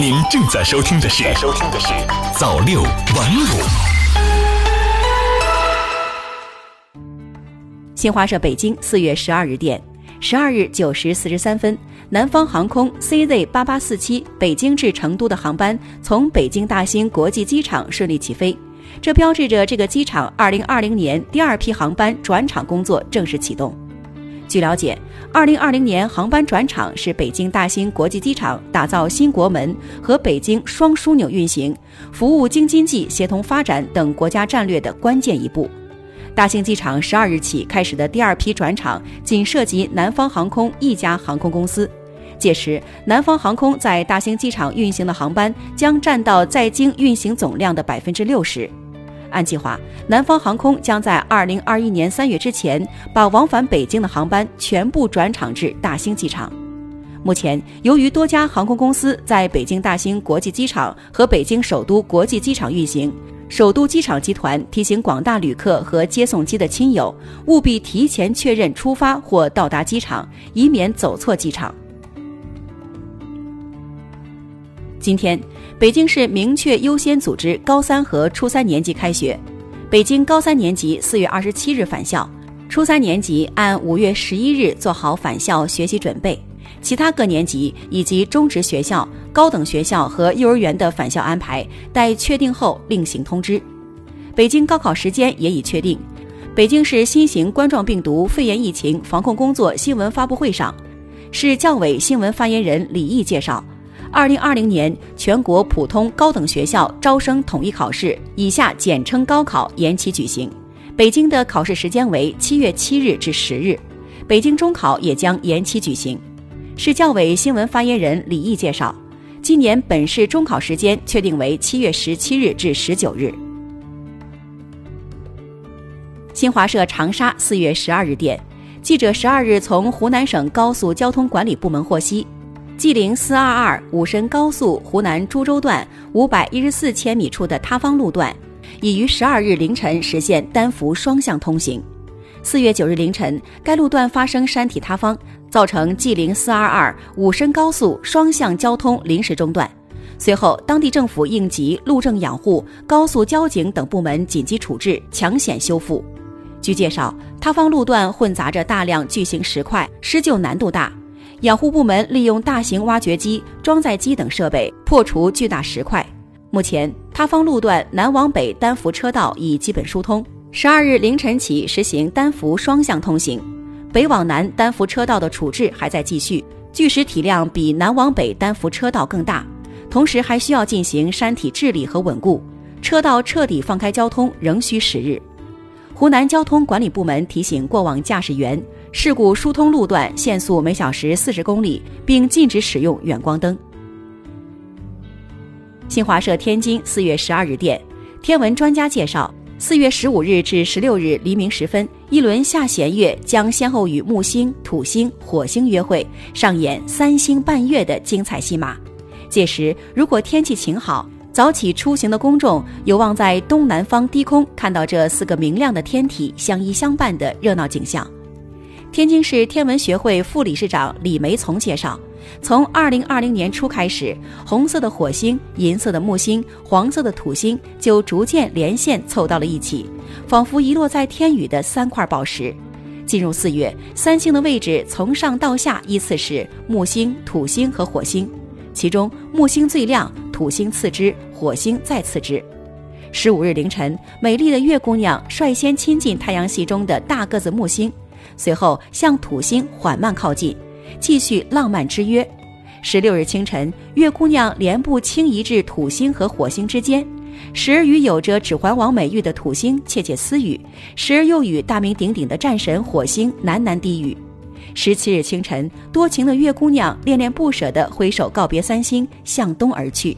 您正在收听的是《收听的是早六晚五》。新华社北京四月十二日电，十二日九时四十三分，南方航空 CZ 八八四七北京至成都的航班从北京大兴国际机场顺利起飞，这标志着这个机场二零二零年第二批航班转场工作正式启动。据了解，二零二零年航班转场是北京大兴国际机场打造新国门和北京双枢纽运行、服务京津冀协同发展等国家战略的关键一步。大兴机场十二日起开始的第二批转场，仅涉及南方航空一家航空公司。届时，南方航空在大兴机场运行的航班将占到在京运行总量的百分之六十。按计划，南方航空将在二零二一年三月之前把往返北京的航班全部转场至大兴机场。目前，由于多家航空公司在北京大兴国际机场和北京首都国际机场运行，首都机场集团提醒广大旅客和接送机的亲友，务必提前确认出发或到达机场，以免走错机场。今天，北京市明确优先组织高三和初三年级开学。北京高三年级四月二十七日返校，初三年级按五月十一日做好返校学习准备。其他各年级以及中职学校、高等学校和幼儿园的返校安排待确定后另行通知。北京高考时间也已确定。北京市新型冠状病毒肺炎疫情防控工作新闻发布会上，市教委新闻发言人李毅介绍。二零二零年全国普通高等学校招生统一考试（以下简称高考）延期举行。北京的考试时间为七月七日至十日，北京中考也将延期举行。市教委新闻发言人李毅介绍，今年本市中考时间确定为七月十七日至十九日。新华社长沙四月十二日电，记者十二日从湖南省高速交通管理部门获悉。G 零四二二武深高速湖南株洲段五百一十四千米处的塌方路段，已于十二日凌晨实现单幅双向通行。四月九日凌晨，该路段发生山体塌方，造成 G 零四二二武深高速双向交通临时中断。随后，当地政府应急、路政养护、高速交警等部门紧急处置，抢险修复。据介绍，塌方路段混杂着大量巨型石块，施救难度大。养护部门利用大型挖掘机、装载机等设备破除巨大石块。目前，塌方路段南往北单幅车道已基本疏通。十二日凌晨起实行单幅双向通行，北往南单幅车道的处置还在继续，巨石体量比南往北单幅车道更大，同时还需要进行山体治理和稳固。车道彻底放开交通仍需时日。湖南交通管理部门提醒过往驾驶员。事故疏通路段限速每小时四十公里，并禁止使用远光灯。新华社天津四月十二日电，天文专家介绍，四月十五日至十六日黎明时分，一轮下弦月将先后与木星、土星、火星约会，上演三星伴月的精彩戏码。届时，如果天气晴好，早起出行的公众有望在东南方低空看到这四个明亮的天体相依相伴的热闹景象。天津市天文学会副理事长李梅从介绍，从二零二零年初开始，红色的火星、银色的木星、黄色的土星就逐渐连线凑到了一起，仿佛遗落在天宇的三块宝石。进入四月，三星的位置从上到下依次是木星、土星和火星，其中木星最亮，土星次之，火星再次之。十五日凌晨，美丽的月姑娘率先亲近太阳系中的大个子木星。随后向土星缓慢靠近，继续浪漫之约。十六日清晨，月姑娘连步轻移至土星和火星之间，时而与有着“指环王”美誉的土星窃窃私语，时而又与大名鼎鼎的战神火星喃喃低语。十七日清晨，多情的月姑娘恋恋不舍地挥手告别三星，向东而去。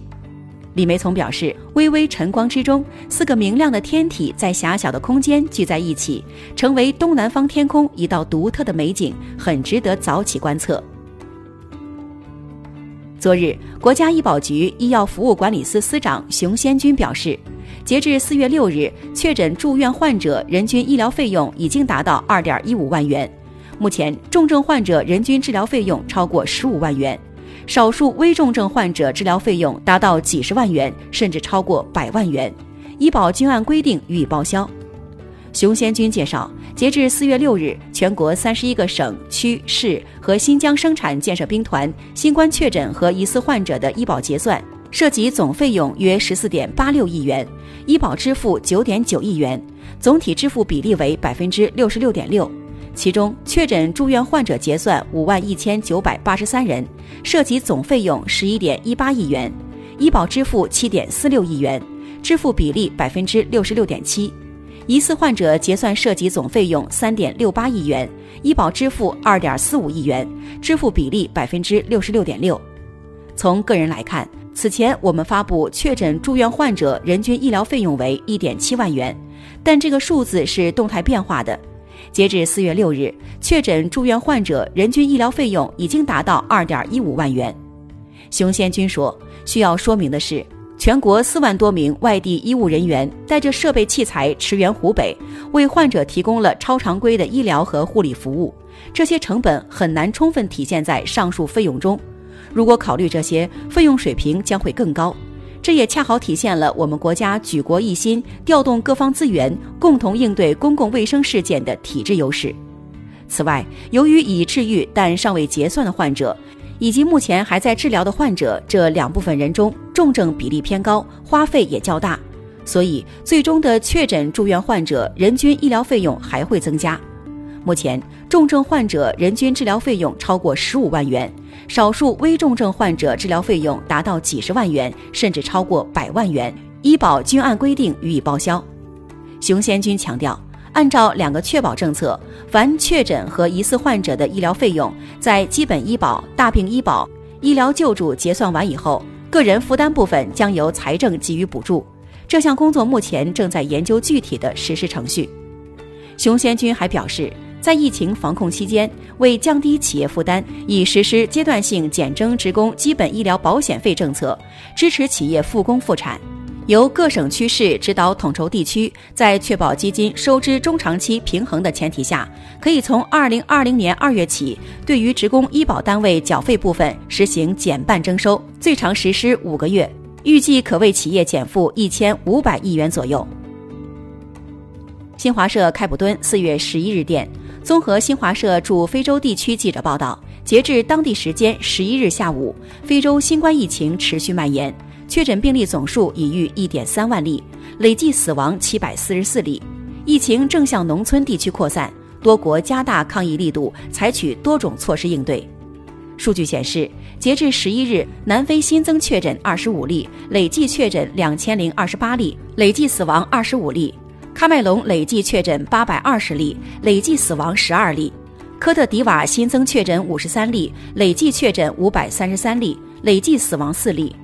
李梅从表示，微微晨光之中，四个明亮的天体在狭小的空间聚在一起，成为东南方天空一道独特的美景，很值得早起观测。昨日，国家医保局医药服务管理司司长熊先军表示，截至四月六日，确诊住院患者人均医疗费用已经达到二点一五万元，目前重症患者人均治疗费用超过十五万元。少数危重症患者治疗费用达到几十万元，甚至超过百万元，医保均按规定予以报销。熊先军介绍，截至四月六日，全国三十一个省区市和新疆生产建设兵团新冠确诊和疑似患者的医保结算，涉及总费用约十四点八六亿元，医保支付九点九亿元，总体支付比例为百分之六十六点六。其中，确诊住院患者结算五万一千九百八十三人，涉及总费用十一点一八亿元，医保支付七点四六亿元，支付比例百分之六十六点七。疑似患者结算涉及总费用三点六八亿元，医保支付二点四五亿元，支付比例百分之六十六点六。从个人来看，此前我们发布确诊住院患者人均医疗费用为一点七万元，但这个数字是动态变化的。截至四月六日，确诊住院患者人均医疗费用已经达到二点一五万元。熊先军说：“需要说明的是。”全国四万多名外地医务人员带着设备器材驰援湖北，为患者提供了超常规的医疗和护理服务。这些成本很难充分体现在上述费用中。如果考虑这些，费用水平将会更高。这也恰好体现了我们国家举国一心、调动各方资源，共同应对公共卫生事件的体制优势。此外，由于已治愈但尚未结算的患者，以及目前还在治疗的患者这两部分人中，重症比例偏高，花费也较大，所以最终的确诊住院患者人均医疗费用还会增加。目前，重症患者人均治疗费用超过十五万元，少数危重症患者治疗费用达到几十万元，甚至超过百万元，医保均按规定予以报销。熊先军强调。按照两个确保政策，凡确诊和疑似患者的医疗费用，在基本医保、大病医保、医疗救助结算完以后，个人负担部分将由财政给予补助。这项工作目前正在研究具体的实施程序。熊先军还表示，在疫情防控期间，为降低企业负担，已实施阶段性减征职工基本医疗保险费政策，支持企业复工复产。由各省区市指导统筹地区，在确保基金收支中长期平衡的前提下，可以从二零二零年二月起，对于职工医保单位缴费部分实行减半征收，最长实施五个月，预计可为企业减负一千五百亿元左右。新华社开普敦四月十一日电，综合新华社驻非洲地区记者报道，截至当地时间十一日下午，非洲新冠疫情持续蔓延。确诊病例总数已逾一点三万例，累计死亡七百四十四例。疫情正向农村地区扩散，多国加大抗疫力度，采取多种措施应对。数据显示，截至十一日，南非新增确诊二十五例，累计确诊两千零二十八例，累计死亡二十五例；喀麦隆累计确诊八百二十例，累计死亡十二例；科特迪瓦新增确诊五十三例，累计确诊五百三十三例，累计死亡四例。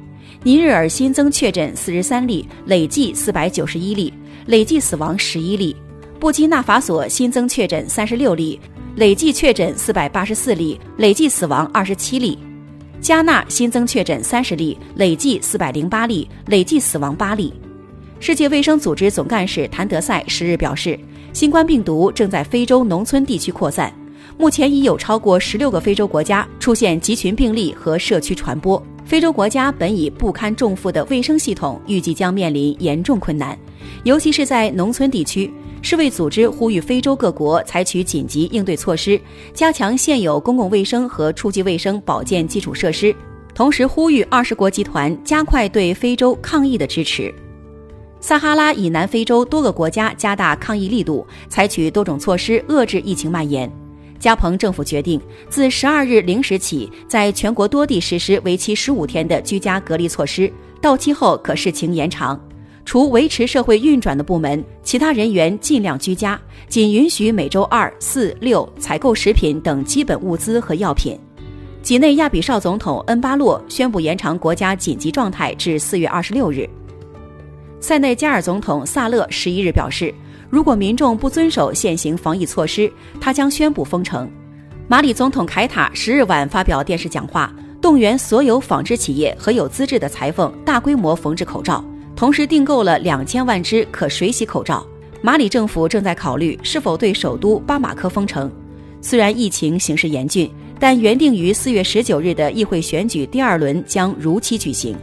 尼日尔新增确诊四十三例，累计四百九十一例，累计死亡十一例。布基纳法索新增确诊三十六例，累计确诊四百八十四例，累计死亡二十七例。加纳新增确诊三十例，累计四百零八例，累计死亡八例。世界卫生组织总干事谭德赛十日表示，新冠病毒正在非洲农村地区扩散，目前已有超过十六个非洲国家出现集群病例和社区传播。非洲国家本已不堪重负的卫生系统，预计将面临严重困难，尤其是在农村地区。世卫组织呼吁非洲各国采取紧急应对措施，加强现有公共卫生和初级卫生保健基础设施，同时呼吁二十国集团加快对非洲抗疫的支持。撒哈拉以南非洲多个国家加大抗疫力度，采取多种措施遏制疫情蔓延。加蓬政府决定自十二日零时起，在全国多地实施为期十五天的居家隔离措施，到期后可视情延长。除维持社会运转的部门，其他人员尽量居家，仅允许每周二、四、六采购食品等基本物资和药品。几内亚比绍总统恩巴洛宣布延长国家紧急状态至四月二十六日。塞内加尔总统萨勒十一日表示。如果民众不遵守现行防疫措施，他将宣布封城。马里总统凯塔十日晚发表电视讲话，动员所有纺织企业和有资质的裁缝大规模缝制口罩，同时订购了两千万只可水洗口罩。马里政府正在考虑是否对首都巴马科封城。虽然疫情形势严峻，但原定于四月十九日的议会选举第二轮将如期举行。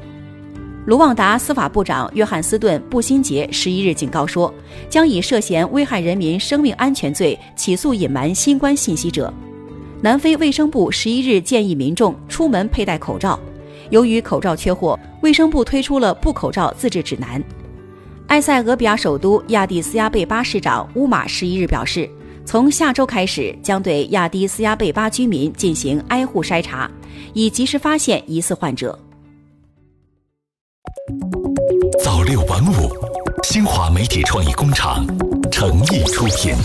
卢旺达司法部长约翰斯顿·布辛杰十一日警告说，将以涉嫌危害人民生命安全罪起诉隐瞒新冠信息者。南非卫生部十一日建议民众出门佩戴口罩，由于口罩缺货，卫生部推出了布口罩自制指南。埃塞俄比亚首都亚的斯亚贝巴市长乌马十一日表示，从下周开始将对亚的斯亚贝巴居民进行挨户筛查，以及时发现疑似患者。五，新华媒体创意工厂诚意出品。